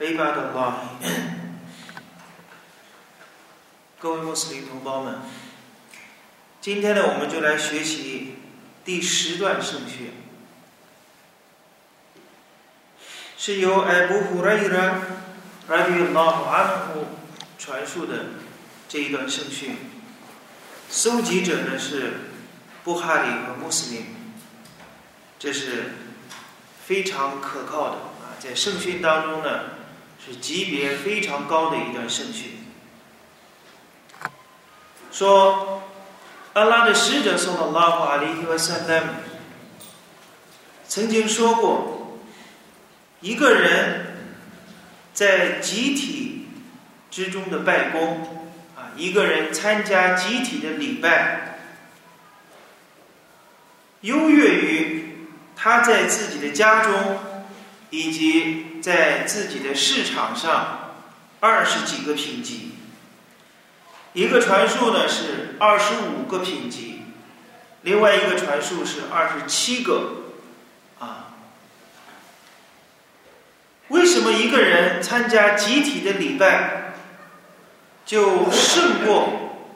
عباد الله 各位穆斯林同胞们，今天呢，我们就来学习第十段圣训，是由艾布胡瑞拉拉比拉姆安呼传述的这一段圣训，搜集者呢是布哈里和穆斯林，这是非常可靠的啊，在圣训当中呢 是级别非常高的一段圣训。说，安拉的使者送到拉法里和萨勒姆，曾经说过，一个人在集体之中的拜功啊，一个人参加集体的礼拜，优越于他在自己的家中以及在自己的市场上二十几个品级。一个传述呢是二十五个品级，另外一个传述是二十七个，啊，为什么一个人参加集体的礼拜就胜过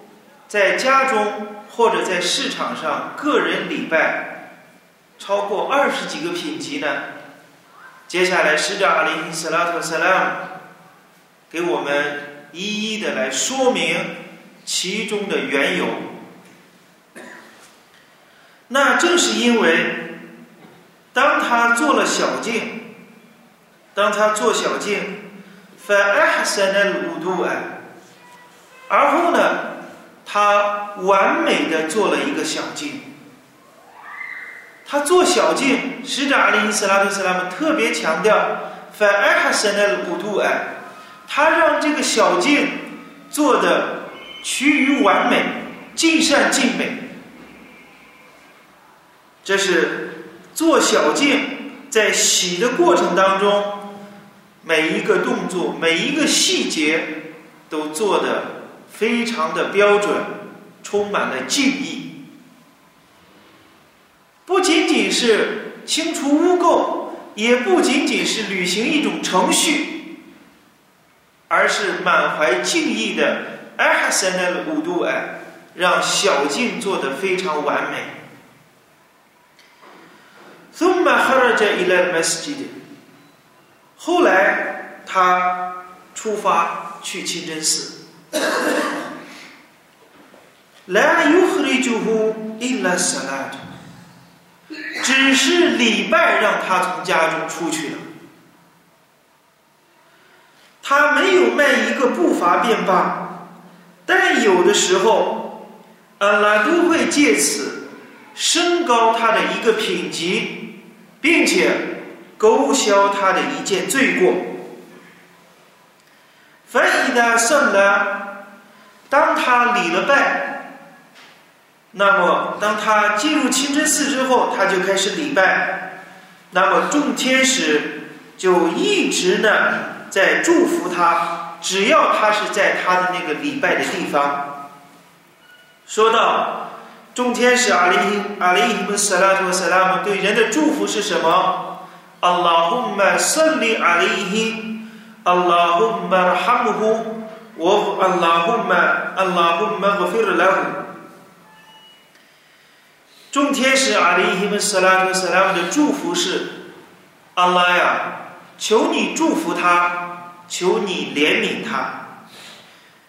在家中或者在市场上个人礼拜超过二十几个品级呢？接下来使者阿里·斯拉特·萨拉姆给我们一一的来说明。其中的缘由，那正是因为，当他做了小径，当他做小径，fa ahsan al-wudu 而后呢，他完美的做了一个小径。他做小径，使者阿里·斯拉特·斯拉姆特别强调，fa ahsan al-wudu 他让这个小径做的。趋于完美，尽善尽美。这是做小径在洗的过程当中，每一个动作、每一个细节都做的非常的标准，充满了敬意。不仅仅是清除污垢，也不仅仅是履行一种程序，而是满怀敬意的。艾哈森的五度哎，让小径做得非常完美。ثم خرج إلى المسجد。后来他出发去清真寺。لا يخرجه إلا الصلاة。 只是礼拜让他从家中出去了。他没有迈一个步伐便罢。但有的时候，安拉都会借此升高他的一个品级，并且勾销他的一件罪过。所以呢圣呢，当他礼了拜，那么当他进入清真寺之后，他就开始礼拜，那么众天使就一直呢在祝福他。只要他是在他的那个礼拜的地方，说到众天使阿里阿里伊姆斯拉图斯拉姆对人的祝福是什么？阿拉胡玛圣利阿里伊，阿众天使阿里伊姆斯拉图斯拉姆的祝福是：阿拉呀，求你祝福他。求你怜悯他，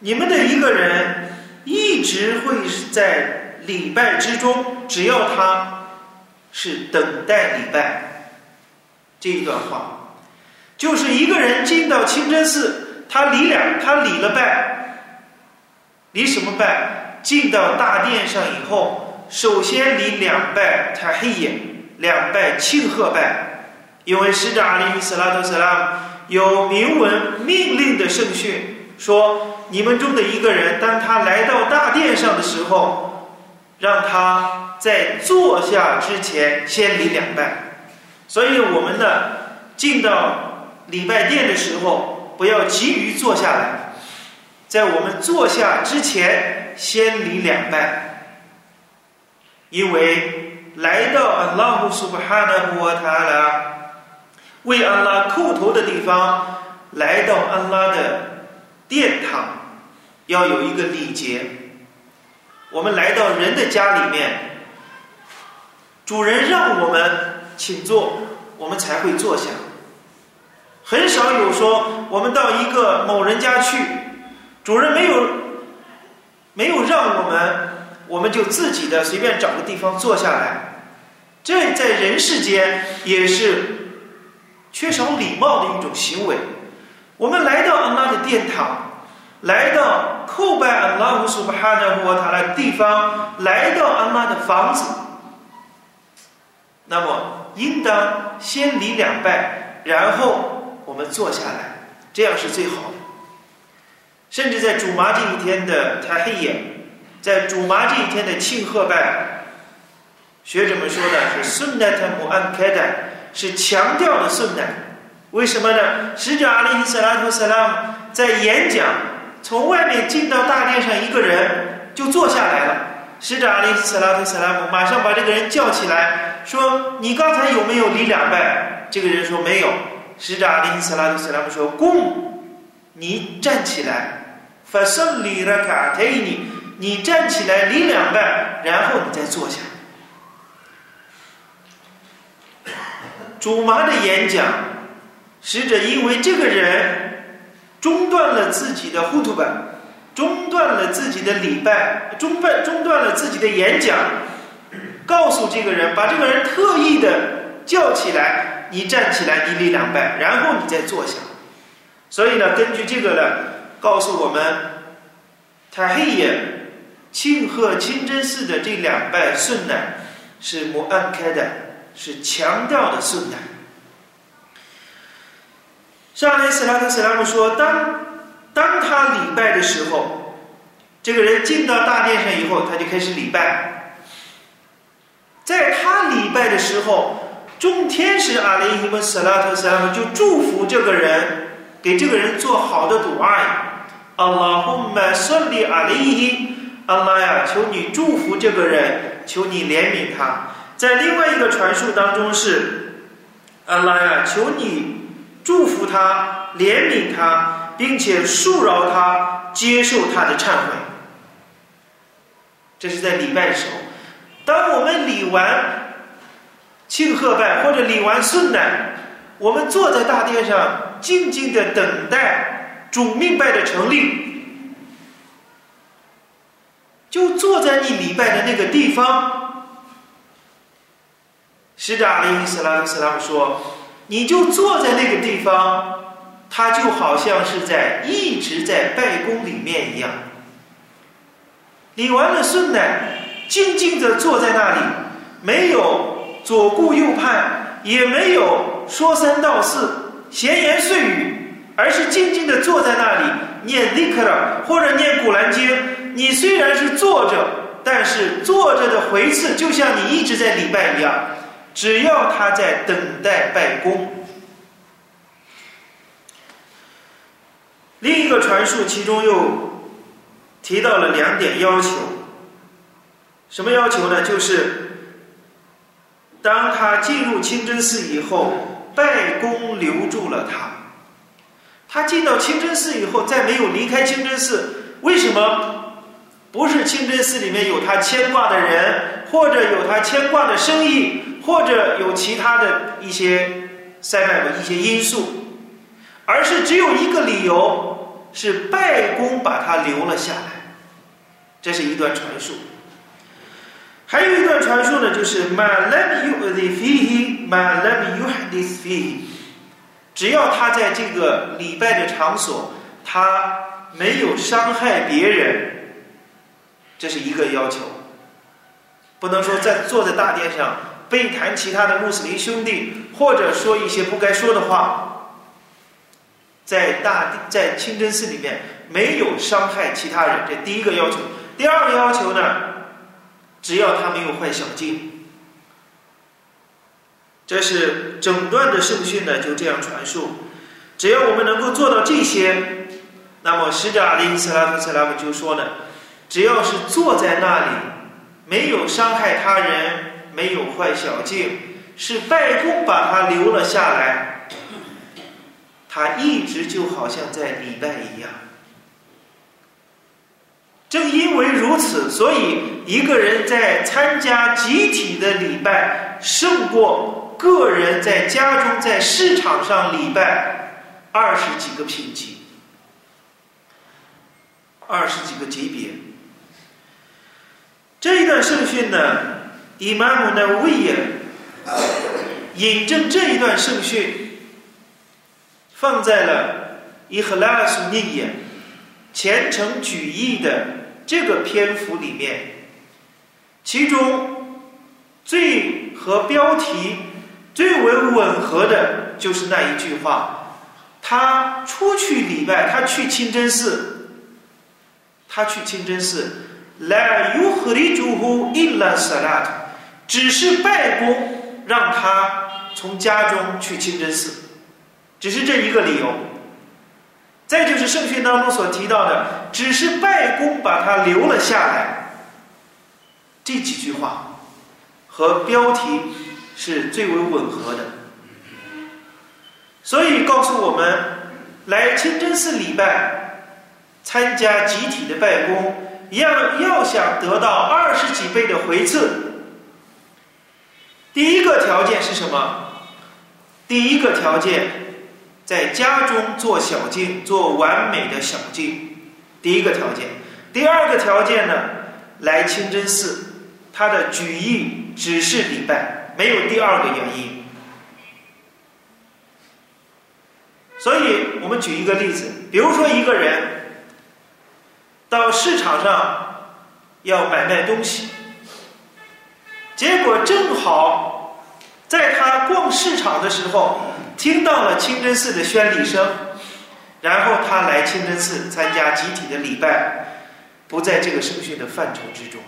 你们的一个人一直会在礼拜之中，只要他是等待礼拜。这一段话，就是一个人进到清真寺，他礼两，他礼了拜，礼什么拜？进到大殿上以后，首先礼两拜，他黑眼两拜庆贺拜，因为使者阿里·斯拉特·斯拉有明文命令的圣训，说你们中的一个人，当他来到大殿上的时候，让他在坐下之前先礼两拜。所以，我们呢，进到礼拜殿的时候，不要急于坐下来，在我们坐下之前先礼两拜，因为来到安拉姆苏巴哈纳布瓦塔拉。为安拉叩头的地方，来到安拉的殿堂，要有一个礼节。我们来到人的家里面，主人让我们请坐，我们才会坐下。很少有说我们到一个某人家去，主人没有没有让我们，我们就自己的随便找个地方坐下来。这在人世间也是。缺少礼貌的一种行为。我们来到安拉的殿堂，来到叩拜安拉乌苏巴哈纳胡塔的地方，来到安拉的房子，那么应当先礼两拜，然后我们坐下来，这样是最好的。甚至在主麻这一天的太黑夜，在主麻这一天的庆贺拜，学者们说的是顺带他姆安开的。是强调的顺带，为什么呢？使者阿里·斯拉图·斯拉姆在演讲，从外面进到大殿上，一个人就坐下来了。使者阿里·斯拉图·斯拉姆马上把这个人叫起来，说：“你刚才有没有礼两拜？”这个人说：“没有。”使者阿里·斯拉图·斯拉姆说：“公，你站起来，发送礼了卡特尼，你站起来礼两拜，然后你再坐下。”主麻的演讲，使者因为这个人中断了自己的呼图本，中断了自己的礼拜，中断中断了自己的演讲，告诉这个人，把这个人特意的叫起来，你站起来，你礼两拜，然后你再坐下。所以呢，根据这个呢，告诉我们，他黑夜庆贺清真寺的这两拜顺呢，是摩安开的。是强调的顺带。上来斯拉特斯拉姆说：“当当他礼拜的时候，这个人进到大殿上以后，他就开始礼拜。在他礼拜的时候，众天使阿雷伊姆斯拉特斯拉姆就祝福这个人，给这个人做好的赌爱。阿拉姆麦顺利阿，拉呀，求你祝福这个人，求你怜悯他。”在另外一个传述当中是，阿拉呀，求你祝福他，怜悯他，并且恕饶他，接受他的忏悔。这是在礼拜的时候，当我们礼完庆贺拜或者礼完顺奶，我们坐在大殿上，静静的等待主命拜的成立，就坐在你礼拜的那个地方。使者阿里·斯拉姆斯拉姆说：“你就坐在那个地方，他就好像是在一直在拜宫里面一样。理完了顺呢，静静的坐在那里，没有左顾右盼，也没有说三道四、闲言碎语，而是静静的坐在那里念利克尔或者念古兰经。你虽然是坐着，但是坐着的回次就像你一直在礼拜一样。”只要他在等待拜功。另一个传述其中又提到了两点要求，什么要求呢？就是当他进入清真寺以后，拜功留住了他。他进到清真寺以后，再没有离开清真寺，为什么？不是清真寺里面有他牵挂的人，或者有他牵挂的生意。或者有其他的一些塞拜的一些因素，而是只有一个理由，是拜公把他留了下来。这是一段传述。还有一段传说呢，就是 “ma lam yu'dhi ma lam yuhdith 只要他在这个礼拜的场所，他没有伤害别人，这是一个要求。不能说在坐在大殿上。背谈其他的穆斯林兄弟，或者说一些不该说的话，在大在清真寺里面没有伤害其他人，这第一个要求。第二个要求呢，只要他没有坏小径，这是整段的圣训呢就这样传述。只要我们能够做到这些，那么使者阿里·斯拉夫·斯拉姆就说呢，只要是坐在那里，没有伤害他人。没有坏小径，是拜公把他留了下来。他一直就好像在礼拜一样。正因为如此，所以一个人在参加集体的礼拜，胜过个人在家中在市场上礼拜二十几个品级，二十几个级别。这一段圣训呢？伊玛目的威严，引证这一段圣训，放在了伊赫拉苏尼耶虔诚举义的这个篇幅里面。其中最和标题最为吻合的就是那一句话：他出去礼拜，他去清真寺，他去清真寺，来尤赫里主呼伊拉萨拉特。只是拜公让他从家中去清真寺，只是这一个理由。再就是圣训当中所提到的，只是拜公把他留了下来。这几句话和标题是最为吻合的，所以告诉我们，来清真寺礼拜、参加集体的拜公，要要想得到二十几倍的回赐。第一个条件是什么？第一个条件，在家中做小径，做完美的小径。第一个条件。第二个条件呢？来清真寺，他的举意只是礼拜，没有第二个原因。所以我们举一个例子，比如说一个人到市场上要买卖东西。结果正好，在他逛市场的时候，听到了清真寺的宣礼声，然后他来清真寺参加集体的礼拜，不在这个圣训的范畴之中。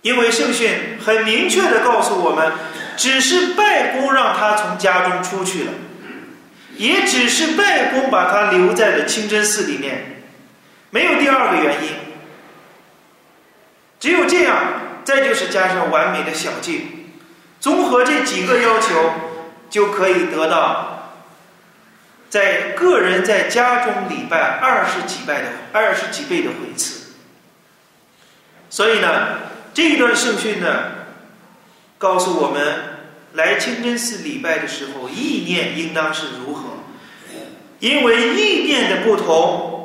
因为圣训很明确的告诉我们，只是拜公让他从家中出去了，也只是拜公把他留在了清真寺里面，没有第二个原因。只有这样。再就是加上完美的小径，综合这几个要求，就可以得到在个人在家中礼拜二十几倍的二十几倍的回赐。所以呢，这一段圣训呢，告诉我们来清真寺礼拜的时候，意念应当是如何，因为意念的不同，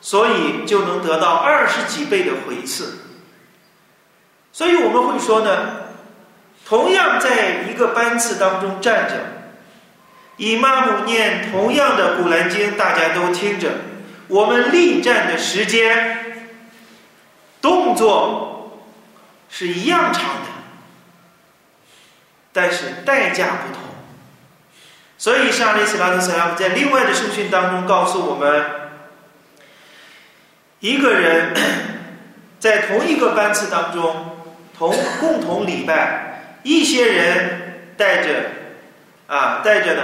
所以就能得到二十几倍的回赐。所以我们会说呢，同样在一个班次当中站着，以妈姆念同样的古兰经，大家都听着，我们立站的时间、动作是一样长的，但是代价不同。所以，沙利斯拉特斯拉姆在另外的圣训当中告诉我们，一个人在同一个班次当中。同共同礼拜，一些人带着啊带着呢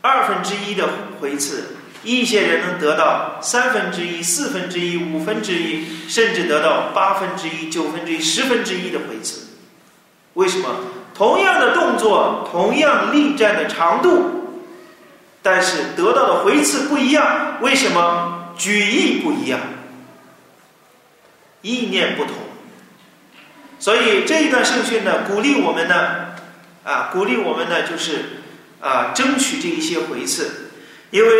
二分之一的回次，一些人能得到三分之一、四分之一、五分之一，甚至得到八分之一、九分之一、十分之一的回次。为什么？同样的动作，同样力站的长度，但是得到的回次不一样。为什么？举意不一样，意念不同。所以这一段圣训呢，鼓励我们呢，啊，鼓励我们呢，就是啊，争取这一些回赐。因为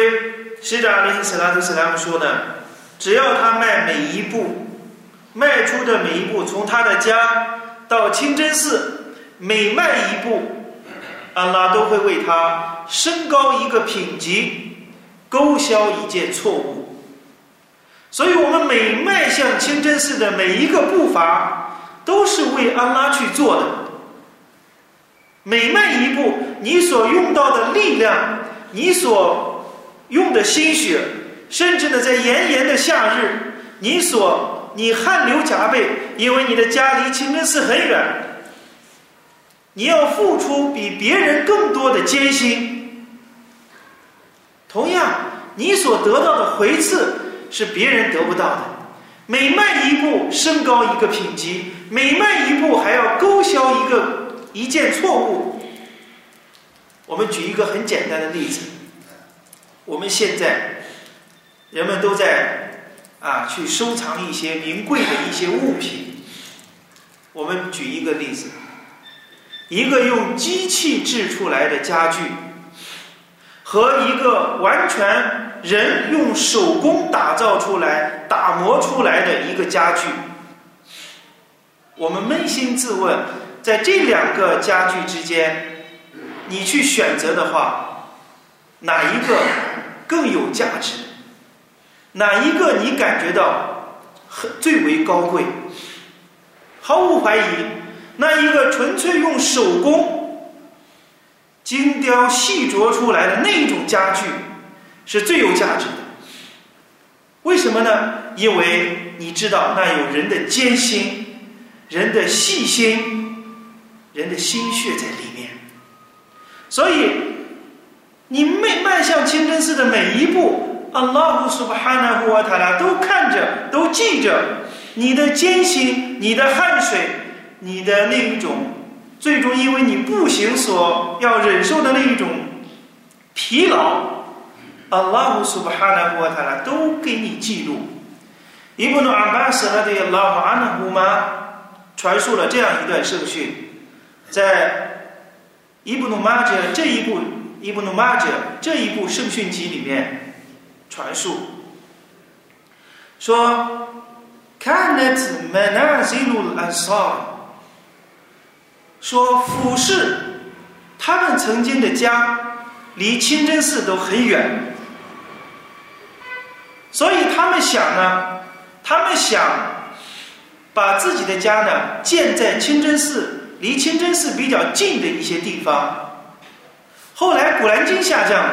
使者阿里斯拉特斯拉姆说呢，只要他迈每一步，迈出的每一步，从他的家到清真寺，每迈一步，安拉都会为他升高一个品级，勾销一件错误。所以我们每迈向清真寺的每一个步伐。都是为安拉去做的。每迈一步，你所用到的力量，你所用的心血，甚至呢，在炎炎的夏日，你所你汗流浃背，因为你的家离清真寺很远，你要付出比别人更多的艰辛。同样，你所得到的回赐是别人得不到的。每迈一步，升高一个品级；每迈一步，还要勾销一个一件错误。我们举一个很简单的例子：我们现在人们都在啊去收藏一些名贵的一些物品。我们举一个例子：一个用机器制出来的家具，和一个完全。人用手工打造出来、打磨出来的一个家具，我们扪心自问，在这两个家具之间，你去选择的话，哪一个更有价值？哪一个你感觉到最为高贵？毫无怀疑，那一个纯粹用手工精雕细琢出来的那种家具。是最有价值的，为什么呢？因为你知道那有人的艰辛、人的细心、人的心血在里面，所以你迈迈向清真寺的每一步，阿拉乌苏巴哈纳胡瓦塔拉都看着，都记着你的艰辛、你的汗水、你的那一种，最终因为你步行所要忍受的那一种疲劳。阿拉姆苏巴哈纳胡塔拉都给你记录。伊布努阿巴斯拉的拉法安纳胡玛传述了这样一段圣训，在伊布努马杰这一部伊布努马杰这一部圣训集里面传述，说看那子麦纳西鲁安萨，说俯视他们曾经的家离清真寺都很远。所以他们想呢，他们想把自己的家呢建在清真寺离清真寺比较近的一些地方。后来古兰经下降，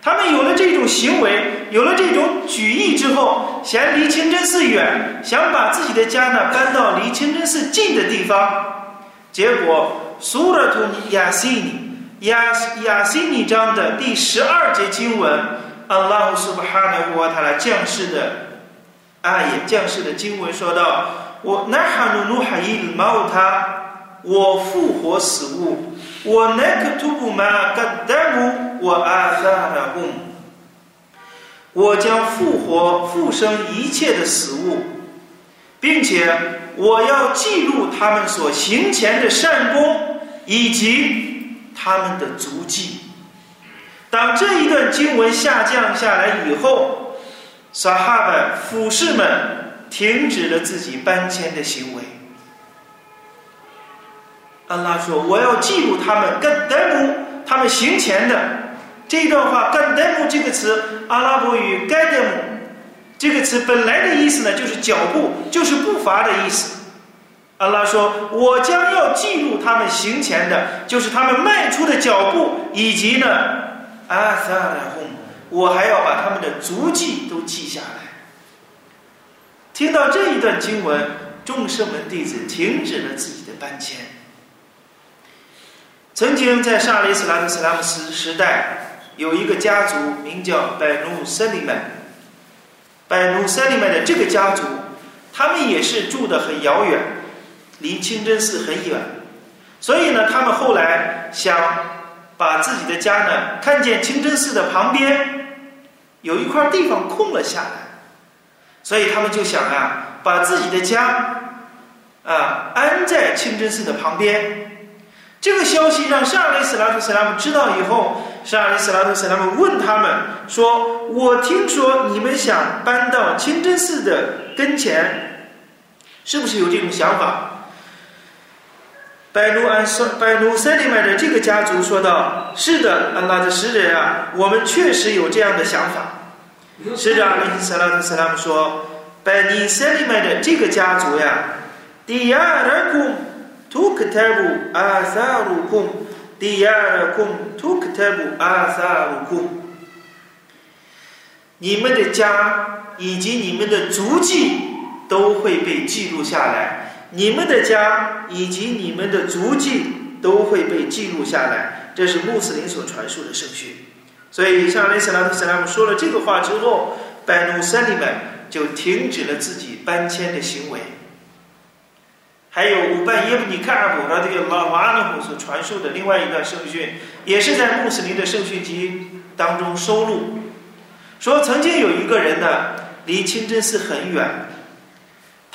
他们有了这种行为，有了这种举意之后，嫌离清真寺远，想把自己的家呢搬到离清真寺近的地方。结果苏拉图尼亚西尼亚亚西尼章的第十二节经文。阿拉乌苏巴哈纳胡瓦塔拉降世的啊，也降世的经文说到：“我那哈努努哈伊尔毛他，我复活死物，我奈克图布玛嘎达姆，我阿萨拉贡，我将复活复生一切的死物，并且我要记录他们所行前的善功以及他们的足迹。”当这一段经文下降下来以后，撒哈巴俯视们停止了自己搬迁的行为。安拉说：“我要记录他们干德姆，他们行前的这一段话。干德姆这个词，阿拉伯语盖德姆这个词本来的意思呢，就是脚步，就是步伐的意思。安拉说：我将要记录他们行前的，就是他们迈出的脚步，以及呢。”阿萨拉轰，我还要把他们的足迹都记下来。听到这一段经文，众圣门弟子停止了自己的搬迁。曾经在沙利斯拉特斯拉姆斯时代，有一个家族名叫百努塞利曼。百努塞利曼的这个家族，他们也是住的很遥远，离清真寺很远，所以呢，他们后来想。把自己的家呢，看见清真寺的旁边有一块地方空了下来，所以他们就想啊，把自己的家啊安在清真寺的旁边。这个消息让沙里斯拉图斯拉姆知道以后，沙里斯拉图斯拉姆问他们说：“我听说你们想搬到清真寺的跟前，是不是有这种想法？”拜努安塞拜努塞利麦的这个家族说道：“是的，安拉的使者啊，我们确实有这样的想法。”使者阿里斯拉特斯拉姆说：“拜尼塞利麦的这个家族呀，第二空图克泰布阿萨鲁空，第二空图克泰布阿萨鲁空。你们的家以及你们的足迹都会被记录下来，你们的家以及你们的足迹都会被记录下来。这是穆斯林所传述的圣训。所以，像雷斯拉特·斯拉姆说了这个话之后，拜努塞利们就停止了自己搬迁的行为。还有五拜耶布尼卡尔布拉迪拉瓦纳姆所传授的另外一段圣训，也是在穆斯林的圣训集当中收录。说曾经有一个人呢，离清真寺很远，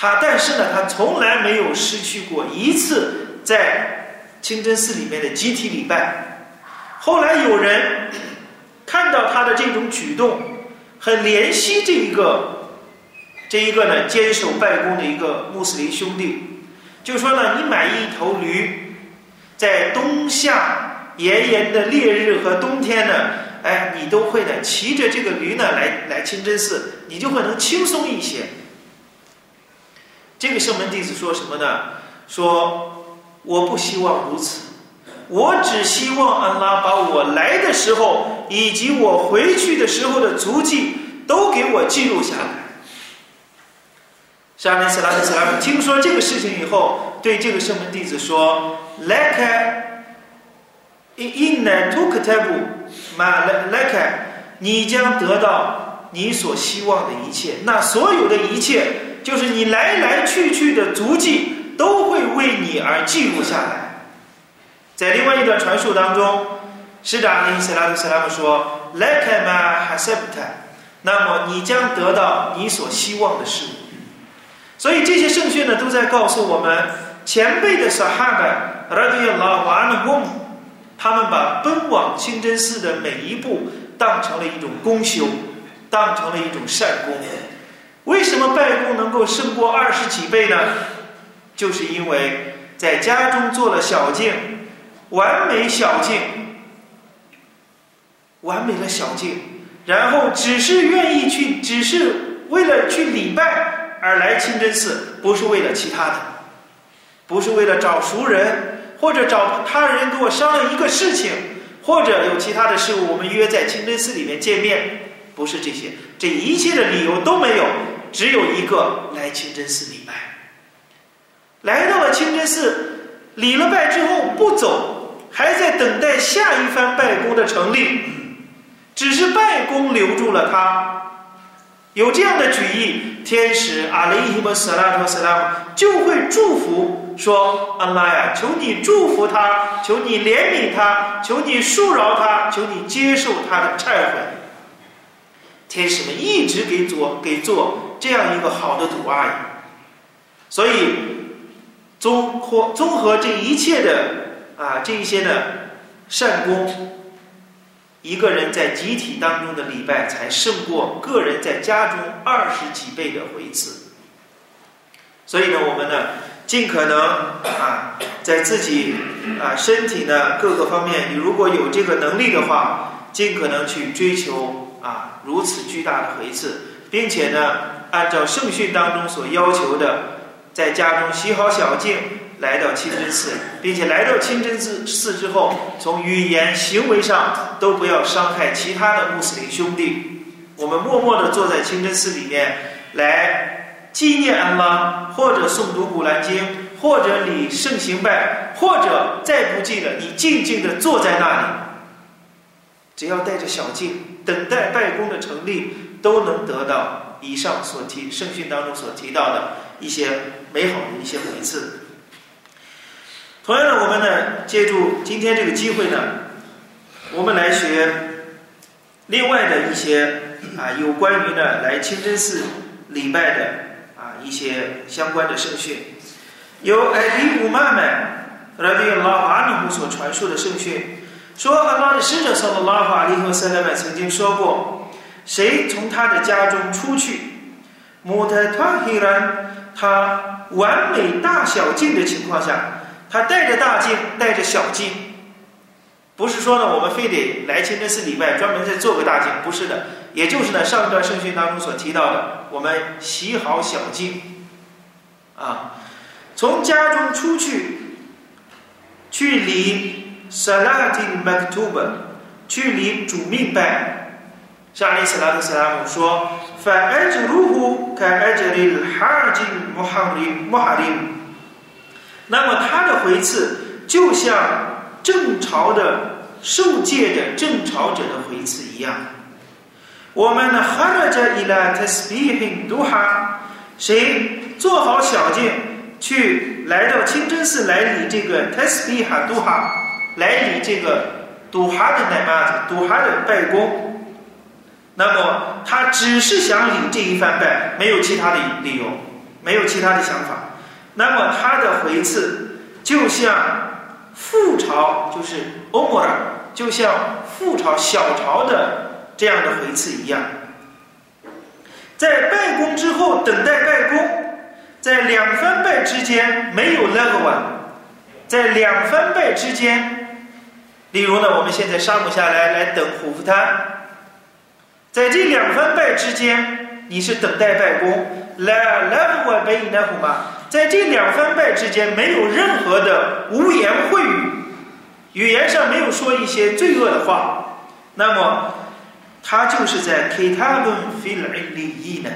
他但是呢，他从来没有失去过一次在清真寺里面的集体礼拜。后来有人看到他的这种举动，很怜惜这一个这一个呢坚守拜功的一个穆斯林兄弟。就说呢，你买一头驴，在冬夏炎炎的烈日和冬天呢，哎，你都会的骑着这个驴呢来来清真寺，你就会能轻松一些。这个圣门弟子说什么呢？说我不希望如此，我只希望安拉把我来的时候以及我回去的时候的足迹都给我记录下来。沙利斯拉特斯拉姆听说这个事情以后，对这个圣门弟子说：“Like in in to katabu ma like，你将得到你所希望的一切。那所有的一切，就是你来来去去的足迹，都会为你而记录下来。”在另外一段传述当中，施达利斯拉特斯拉姆说：“Like ma hasabta，那么你将得到你所希望的事物。”所以这些圣训呢，都在告诉我们前辈的撒哈巴，拉迪亚拉瓦纳翁，他们把奔往清真寺的每一步当成了一种功修，当成了一种善功。为什么拜功能够胜过二十几倍呢？就是因为在家中做了小静，完美小静，完美的小静，然后只是愿意去，只是为了去礼拜。而来清真寺不是为了其他的，不是为了找熟人，或者找他人给我商量一个事情，或者有其他的事物，我们约在清真寺里面见面，不是这些，这一切的理由都没有，只有一个来清真寺礼拜。来到了清真寺，礼了拜之后不走，还在等待下一番拜功的成立，只是拜功留住了他。有这样的举意，天使阿雷伊姆斯拉托斯拉姆就会祝福说：“安拉呀，求你祝福他，求你怜悯他，求你恕饶他，求你接受他的忏悔。”天使们一直给做给做这样一个好的主阿姨，所以综合综合这一切的啊这一些的善功。一个人在集体当中的礼拜，才胜过个人在家中二十几倍的回赐。所以呢，我们呢，尽可能啊，在自己啊身体呢各个方面，你如果有这个能力的话，尽可能去追求啊如此巨大的回赐，并且呢，按照圣训当中所要求的，在家中洗好小净。来到清真寺，并且来到清真寺寺之后，从语言、行为上都不要伤害其他的穆斯林兄弟。我们默默地坐在清真寺里面，来纪念安拉，或者诵读古兰经，或者礼圣行拜，或者再不济了，你静静地坐在那里，只要带着小静，等待拜功的成立，都能得到以上所提圣训当中所提到的一些美好的一些回赐。同样的，我们呢，借助今天这个机会呢，我们来学另外的一些啊，有关于呢来清真寺礼拜的啊一些相关的圣训。由艾迪古曼曼拉迪拉阿尼姆所传述的圣训，说阿拉的使者萨拉拉法利和塞勒曼曾经说过，谁从他的家中出去，穆泰塔希兰，他完美大小径的情况下。他带着大镜，带着小镜，不是说呢，我们非得来清真寺礼拜，专门再做个大镜，不是的。也就是呢，上一段圣训当中所提到的，我们洗好小镜，啊，从家中出去，去离 salatin m a k t u b 去离主命拜。沙利斯拉特斯拉姆说：“فأجره كأجر الحاج محرم محرم。”那么他的回赐就像正朝的受戒的正朝者的回赐一样。我们呢，خرج إلى تسبيح الضحى，谁做好小件去来到清真寺来礼这个 tasbih duha，来礼这个 duha 的奶妈子，duha 的拜功。 那么他只是想领这一番拜，没有其他的理由，没有其他的想法。那么他的回赐就像覆巢，就是欧摩尔，就像覆巢小朝的这样的回赐一样。在拜功之后，等待拜功，在两番拜之间没有那个晚，在两番拜之间，例如呢，我们现在沙姆下来来等虎符滩。在这两番拜之间，你是等待拜功。来来，我拜你那虎嘛。在这两番拜之间，没有任何的污言秽语，语言上没有说一些罪恶的话。那么，他就是在 kitabun fil illiyin，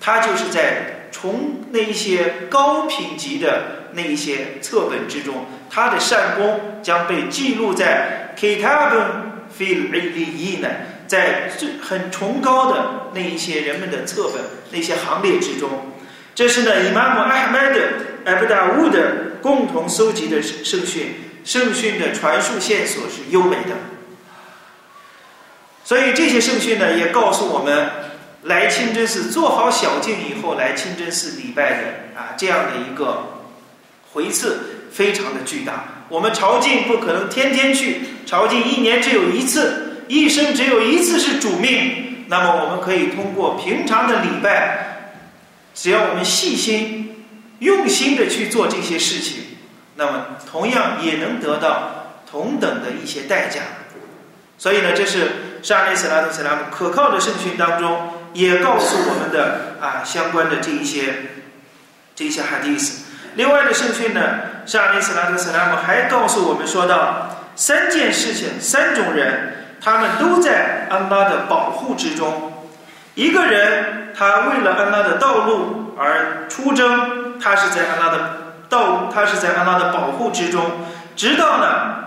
他就是在从那一些高品级的那一些册本之中，他的善功将被记录在 kitabun fil illiyin。在最很崇高的那一些人们的册本那些行列之中，这是呢，伊玛目阿哈迈德艾布达乌的共同搜集的圣训，圣训的传述线索是优美的。所以这些圣训呢，也告诉我们，来清真寺做好小敬以后，来清真寺礼拜的啊，这样的一个回次非常的巨大。我们朝觐不可能天天去，朝觐一年只有一次。一生只有一次是主命，那么我们可以通过平常的礼拜，只要我们细心、用心的去做这些事情，那么同样也能得到同等的一些代价。所以呢，这是沙利斯拉特斯拉姆可靠的圣训当中也告诉我们的啊相关的这一些这一些哈迪斯。另外的圣训呢，沙利斯拉特斯拉姆还告诉我们说到三件事情，三种人。他们都在安拉的保护之中。一个人，他为了安拉的道路而出征，他是在安拉的道，他是在安拉的保护之中。直到呢，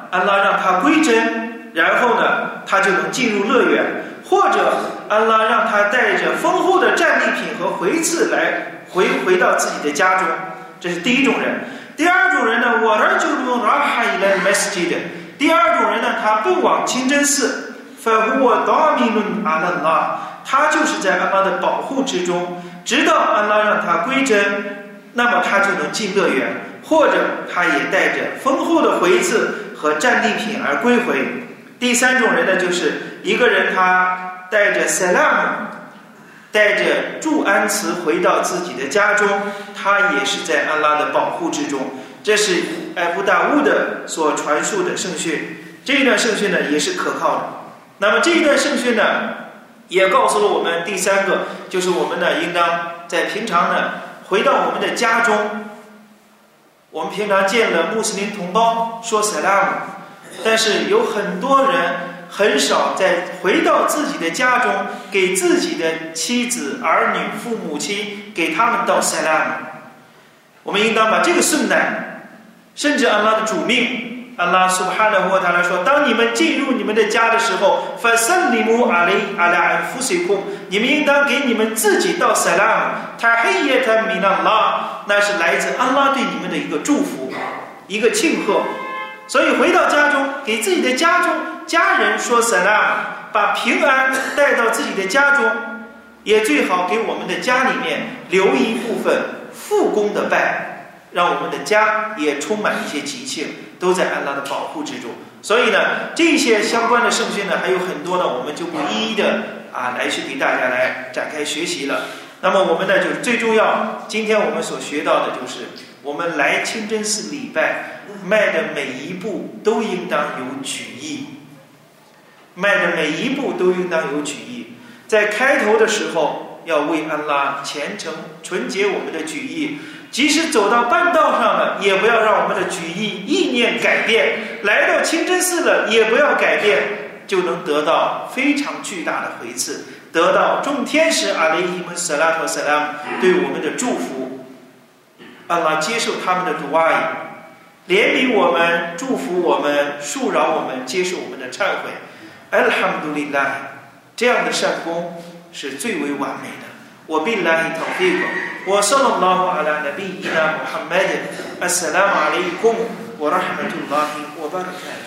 安拉让他归真，然后呢，他就能进入乐园，或者安拉让他带着丰厚的战利品和回赐来回回到自己的家中。这是第一种人。第二种人呢，我儿就用拉哈伊来 message 的。第二种人呢，他不往清真寺。反我达米伦阿拉拉，他就是在安拉的保护之中，直到安拉让他归真，那么他就能进乐园，或者他也带着丰厚的回赐和战利品而归回。第三种人呢，就是一个人他带着 salam，带着祝安词回到自己的家中，他也是在安拉的保护之中。这是艾布达乌的所传述的圣训，这一段圣训呢也是可靠的。那么这一段圣训呢，也告诉了我们第三个，就是我们呢应当在平常呢回到我们的家中。我们平常见了穆斯林同胞说 “salam”，但是有很多人很少在回到自己的家中，给自己的妻子、儿女、父母亲给他们道 “salam”。我们应当把这个顺带，甚至安拉的主命。阿拉苏哈的沃塔来说：“当你们进入你们的家的时候，发圣里姆阿雷阿拉安夫水库，你们应当给你们自己道 salam，他黑夜他米纳拉，那是来自安拉对你们的一个祝福，一个庆贺。所以回到家中，给自己的家中家人说 salam，把平安带到自己的家中，也最好给我们的家里面留一部分复工的拜，让我们的家也充满一些吉庆。”都在安拉的保护之中，所以呢，这些相关的圣训呢还有很多呢，我们就不一一的啊来去给大家来展开学习了。那么我们呢，就是最重要，今天我们所学到的就是，我们来清真寺礼拜，迈的每一步都应当有举意，迈的每一步都应当有举意。在开头的时候，要为安拉虔诚纯洁我们的举意。即使走到半道上了，也不要让我们的举意意念改变；来到清真寺了，也不要改变，就能得到非常巨大的回赐，得到众天使阿里伊们萨拉托萨拉对我们的祝福。阿拉接受他们的读阿伊，怜悯我们，祝福我们，恕饶我们，接受我们的忏悔。阿拉哈姆杜里拉，这样的善功是最为完美的。وبالله توفيقا وصلى الله على نبينا محمد. السلام عليكم ورحمة الله وبركاته.